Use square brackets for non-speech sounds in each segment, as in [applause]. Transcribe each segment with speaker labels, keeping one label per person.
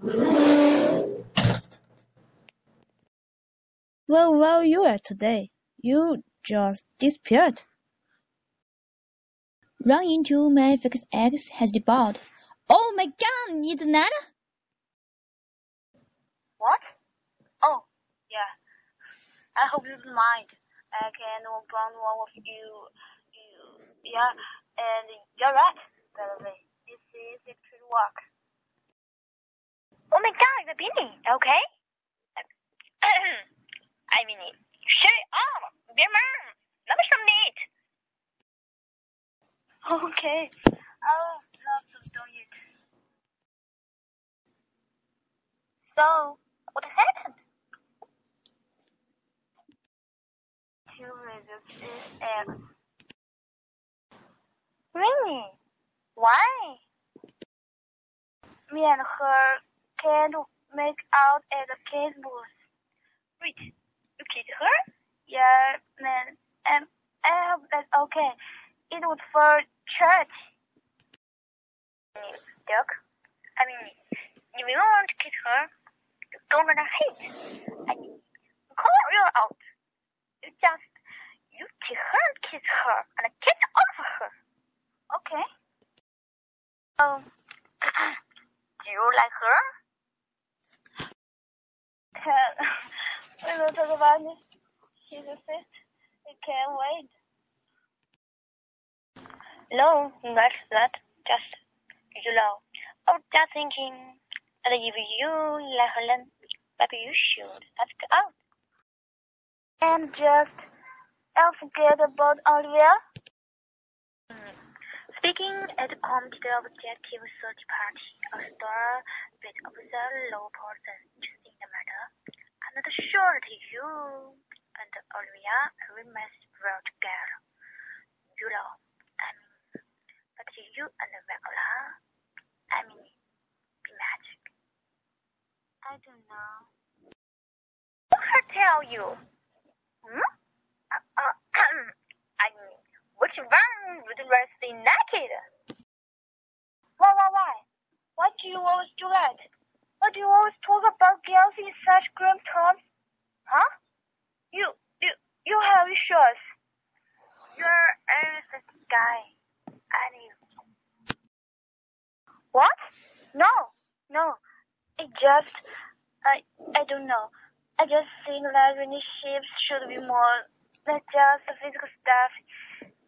Speaker 1: Where were you at today? You just disappeared.
Speaker 2: Run into my fixed X has debuted. Oh my god, it's Nana!
Speaker 3: What? Oh, yeah. I hope you don't mind. I can work on one of you. You, yeah, and you're right, by the way. This is actually work.
Speaker 4: Oh my god, the beanie, okay? [clears throat] I mean, shut up, dear mom. Let me submit.
Speaker 3: Okay, I'll love to do it. So, what happened? Two raises is X.
Speaker 4: Really? Why?
Speaker 3: Me and her can't make out at the kids booth.
Speaker 4: Wait, you kissed her?
Speaker 3: Yeah, man, and I hope that's okay. It was for church.
Speaker 4: Duck. I mean, if you want to kiss her, you don't gonna hate. I call her out. You just, you kiss her and kiss her and kiss all of her.
Speaker 3: Okay. Um,
Speaker 4: Do [coughs] you like her?
Speaker 3: We talk about a sis. I can't wait.
Speaker 4: No, not that. Just, you know, I was just thinking that if you like then maybe you should ask out.
Speaker 3: And just, I'll forget about Olivia. Mm.
Speaker 4: Speaking at the committee objective search party, a star bit of the low person interested in the matter, That you and Olivia remain well together. You know, I mean, but you and Viola, I mean, be magic.
Speaker 3: I don't know.
Speaker 4: What I tell you? Hmm? Uh, uh, [clears throat] I mean, which one would rather stay naked?
Speaker 3: Why, why, why? Why do you always do that? Why do you always talk about girls in such grim terms? Huh? You, you, you.
Speaker 4: You're a innocent guy. And you.
Speaker 3: What? No, no. It just, I, I don't know. I just think that relationships should be more than just physical stuff.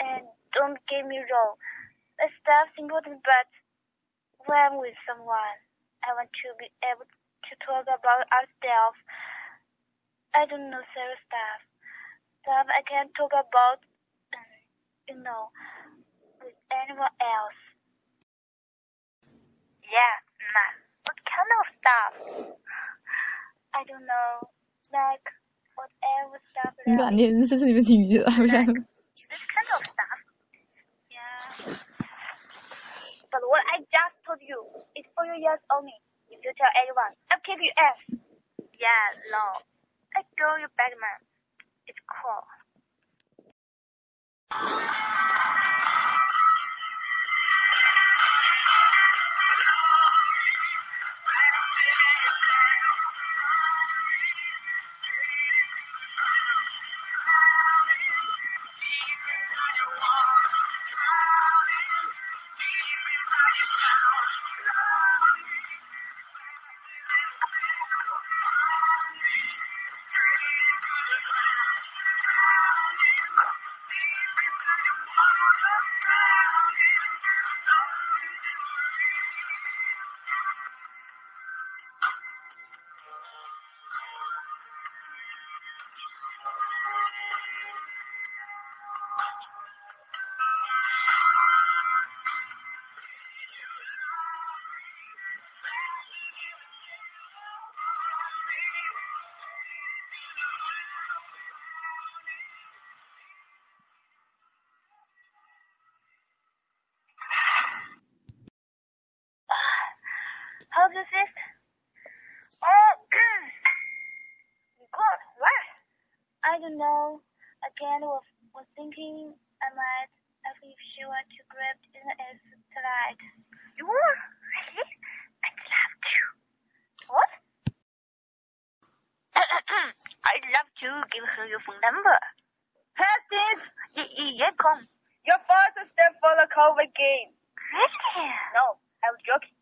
Speaker 3: And don't get me wrong, the stuff's important, but when I'm with someone, I want to be able to talk about ourselves. I don't know serious stuff Stuff I can't talk about, um, you know, with anyone else.
Speaker 4: Yeah, ma. What kind of stuff?
Speaker 3: I don't know, like whatever stuff
Speaker 2: 你把
Speaker 3: like
Speaker 2: 那这是你们体育的，不是？
Speaker 4: This kind of stuff.
Speaker 3: Yeah. But what I just told you is for your ears only. If you tell anyone, I'll kick your ass.
Speaker 4: Yeah, no. I go you back, man. It's cool.
Speaker 3: How's this? Oh God, what? I don't know. Again, was, was thinking I might have if she were to grab in as tonight.
Speaker 4: You were? Really? I'd love to. What? [coughs] I'd love to give her your phone number.
Speaker 3: Hastings!
Speaker 4: Yeah, come.
Speaker 3: Your father's stepped for the COVID game.
Speaker 4: Really?
Speaker 3: No, I was joking.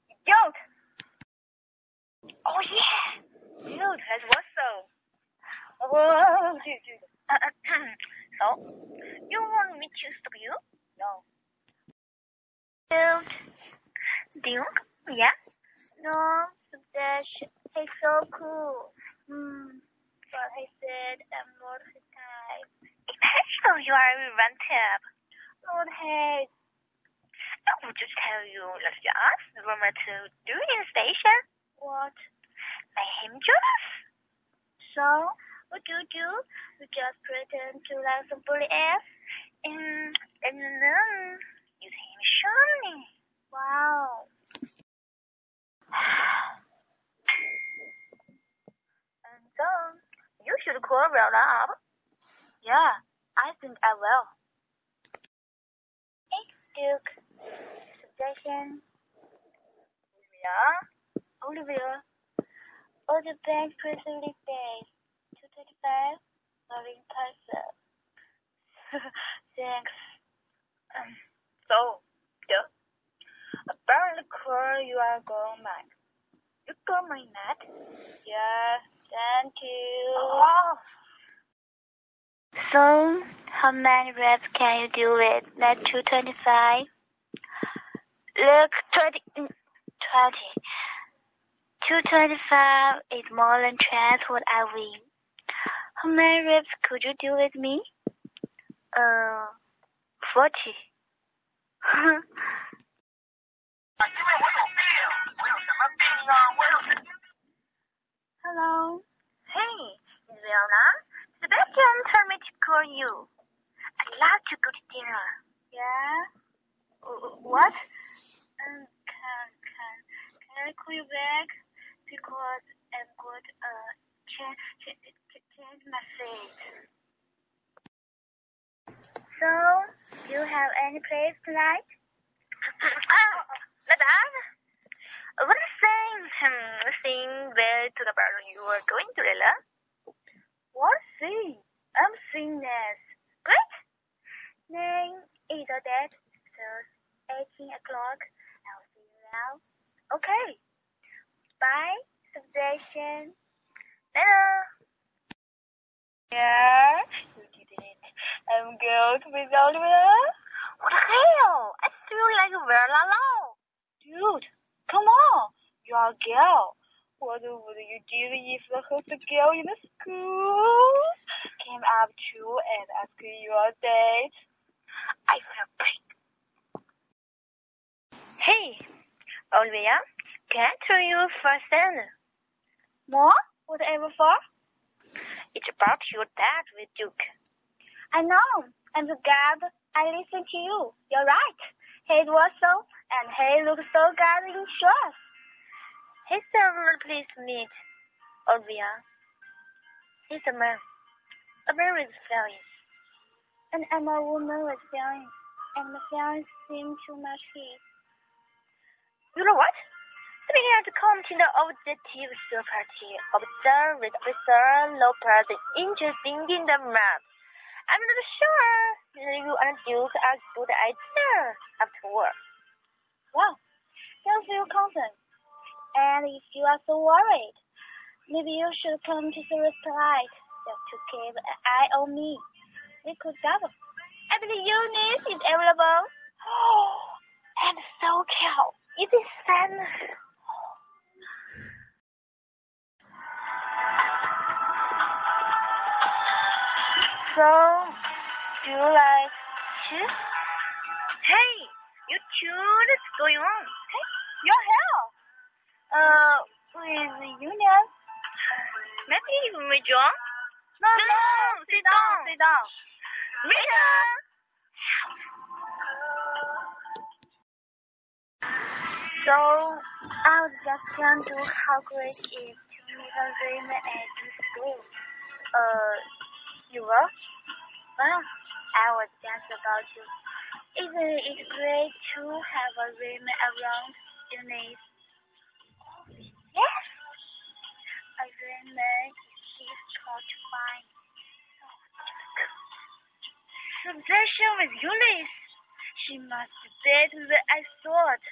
Speaker 4: Oh, yeah.
Speaker 3: Dude, that's what so. Oh, dude, dude. [clears throat]
Speaker 4: So, you want me to stop you?
Speaker 3: No.
Speaker 4: Dude. Dude? Yeah?
Speaker 3: No, Dash, he's so cool. Hmm. But he said I'm not his type.
Speaker 4: Imagine you are inventive.
Speaker 3: Not hate.
Speaker 4: I will just tell you, let's ask the rumor to do in the station.
Speaker 3: What?
Speaker 4: Jealous.
Speaker 3: So, what do you do? You just pretend to like somebody else?
Speaker 4: And, and then use him shiny.
Speaker 3: Wow. [sighs]
Speaker 4: And then you should call well up.
Speaker 3: Yeah, I think I will. Hey, Duke. Suggestion.
Speaker 4: Yeah?
Speaker 3: Olivia. All the bank president day. 225. Loving person. [laughs] Thanks.
Speaker 4: Um, so, yeah. About the call you are going back. You my net?
Speaker 3: Yeah, thank you.
Speaker 4: Oh.
Speaker 3: So, how many reps can you do with that 225? Look, 20, mm, 20. 225 is more than chance what I win. How many reps could you do with me? Uh, 40. Hello.
Speaker 4: Hey, Leona. Sebastian told me to call you. I'd like to go to dinner.
Speaker 3: Yeah? What? Um, can, can, can I call you back? I'm going to, uh, change, change, change my seat. So, do you have any place tonight? [coughs]
Speaker 4: oh, Madame. What is saying, hmm, saying where to the bar you are going to, Lila?
Speaker 3: What see? I'm seeing this.
Speaker 4: Great.
Speaker 3: Name is date, so 18 o'clock. I'll see you now. Okay. Bye, suggestion.
Speaker 4: Hello.
Speaker 3: Yeah, you did it. I'm good with Oliver.
Speaker 4: What the hell? I feel like we're alone.
Speaker 3: Dude, come on. You're a girl. What would you do if the host girl in the school came up to you and asked you a date?
Speaker 4: I feel great. Hey, Olivia, can I tell you first then?
Speaker 3: More? Whatever for?
Speaker 4: It's about your dad with Duke.
Speaker 3: I know. I'm glad I listened to you. You're right. He was so, and he looked so good in dress.
Speaker 4: He's a pleased to meet Olivia. He's a man. A man with feelings.
Speaker 3: And I'm a woman with feelings, and my feelings seem too much heat.
Speaker 4: You know what? Speaking the content the show party, observe with Officer Lopez interesting in the map. I'm not sure you and Duke are good idea after work.
Speaker 3: Well, don't feel concerned. And if you are so worried, maybe you should come to service tonight just to keep an eye on me. We could gather.
Speaker 4: And the unit is available. [gasps] Oh, and so cool. It is fun.
Speaker 3: So, do you like cheese?
Speaker 4: Hey, you two, what's going on?
Speaker 3: Hey, your hair. Uh, with union?
Speaker 4: Maybe you may join?
Speaker 3: No,
Speaker 4: No,
Speaker 3: no,
Speaker 4: sit down.
Speaker 3: sit down.
Speaker 4: Rita!
Speaker 3: So, I was just to how great it is to meet a dream at this school. Uh, you were? Well, I was just about to. Isn't it great to have a dream around your? Oh, yes. A dream is to find.
Speaker 4: Obsession with Eunice. She must be better than I thought.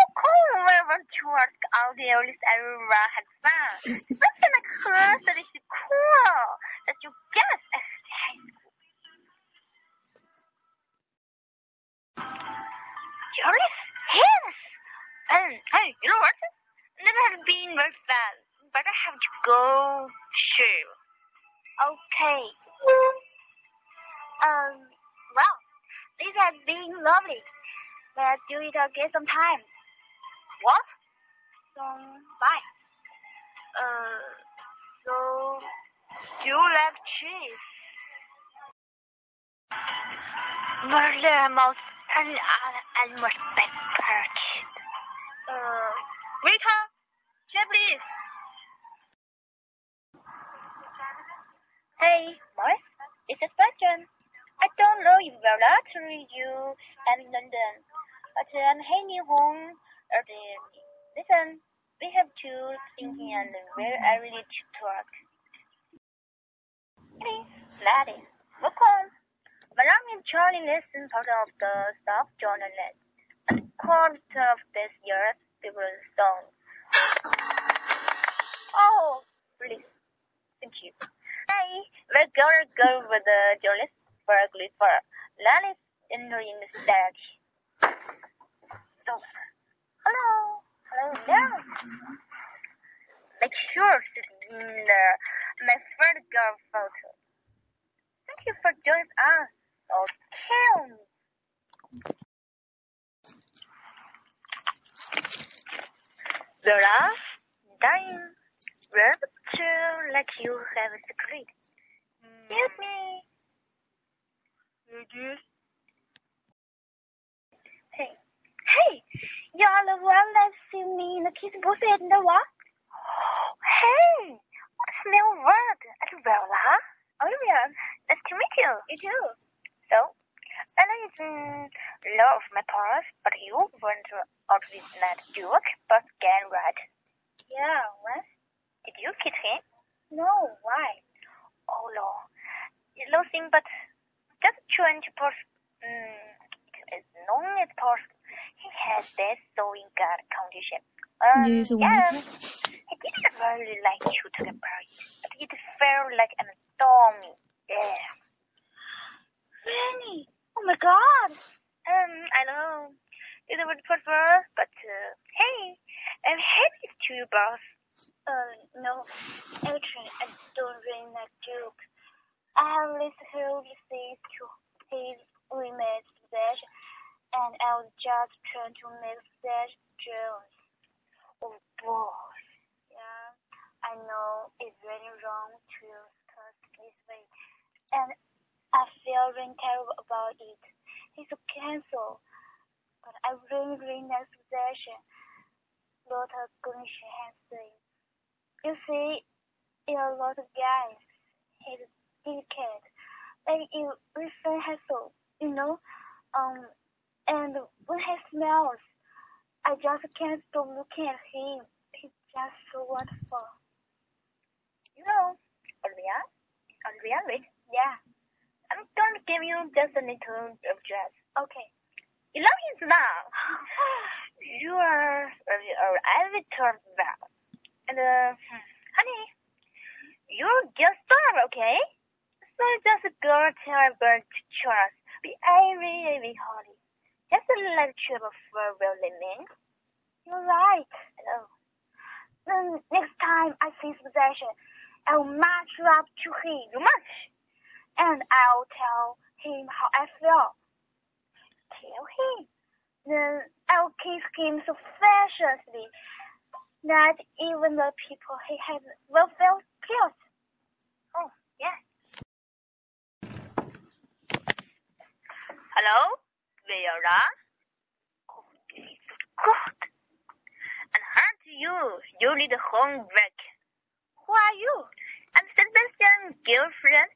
Speaker 4: Oh, come over to ask all the oldest Aurora had found. Something like her that is cool that you high school. Eunice? Yes! And, hey, you know what? Never have been very fun, but I have to go. Sure. Okay. Um, well, this has been lovely. Let's do it again sometime. What? Um, bye. Uh, so, do you like cheese? Murder most and other animals peppered. Uh, waiter, chair please. Hey, what? It's a question. I don't know if we're allowed to read you I'm in London, but I'm heading home early. Listen, we have two thinking and we're early to talk. Hey, Laddie, look on. Malone and Charlie listen part of the staff journalist and quote of this year's favorite song. Oh, please. Thank you. Hey, we're gonna go with the journalist for a glitter. for Lali's entering the stage. So, hello, hello there. Make sure to in the, uh, my third girl photo. Thank you for joining us. Okay. Vera, dying. We're to let you have a secret. Excuse me. Mm. Hey. Hey! You're the one that see me in the kiss booth in the what? Hey! What's the new word? At Bella? Olivia, nice to meet you. You too. So, Bella is in law of my parents, but you out with that Duke, but get right. Yeah, what? Did you kiss him? No, why? Oh, no. You him, but just trying to push, mm, as long as possible. He has that sewing gut condition. Um,
Speaker 5: Yes,
Speaker 4: yeah, he didn't really like you to get married, but it felt like an stormy. Yeah. Fanny! Oh my god! Um, I know. It would prefer, but, uh, hey, I'm happy to you, boss. Uh, no. Actually, I don't really like Duke. I listened to this to his remade possession, and I was just trying to make Sebastian Jones. Boy. [sighs] Yeah, I know it's really wrong to discuss this way, and I feel really terrible about it. It's a cancel, but I really, really like Sebastian. Lot of has said. You see, in a lot of guys, he's delicate, like you listen hassle, you know, um, and when he smells, I just can't stop looking at him. He's just so wonderful. You know, Olivia, Olivia, wait, yeah. I'm to give you just a little address. Okay. You love him now. [sighs] you are, every turn well. And, uh, honey, you're just starve, okay? So just tell her bird to trust. Be very, very holy. Just a little trip of uh, real living. You're right. Hello. Then next time I see his Sebastian, I'll march up to him. And I'll tell him how I feel. Tell him. Then I'll kiss him so furiously that even the people he has will feel guilt. Oh, yeah. Hello? Vera? Oh, good you? You little homework. Who are you? I'm Sebastian's girlfriend.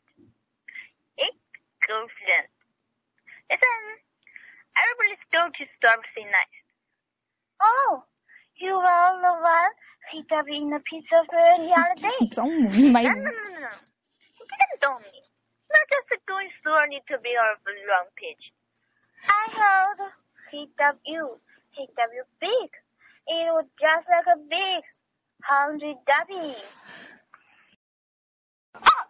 Speaker 4: Eh? Girlfriend. Listen, everybody's going to something nice. Oh, you are the one he up in a pizza of bread the other day. [laughs]
Speaker 5: don't worry, my...
Speaker 4: No, no, no, no. He didn't tell me. Not just going
Speaker 3: through a little bit of a wrong page. I heard he up you, He up you big. It was just like a big hungry dubbing. Oh,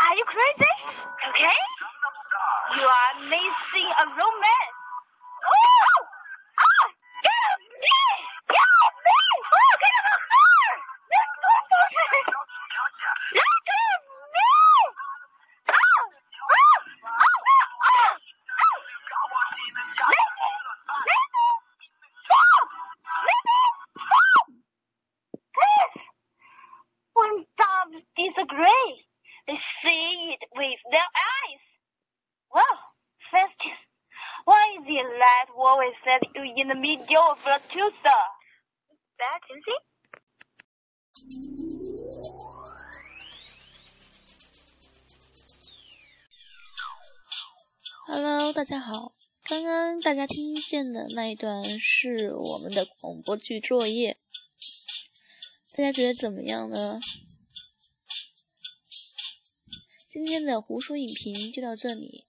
Speaker 3: are you crazy? Okay? You are missing a romance.
Speaker 5: Hello，大家好。刚刚大家听见的那一段是我们的广播剧作业，大家觉得怎么样呢？今天的胡说影评就到这里，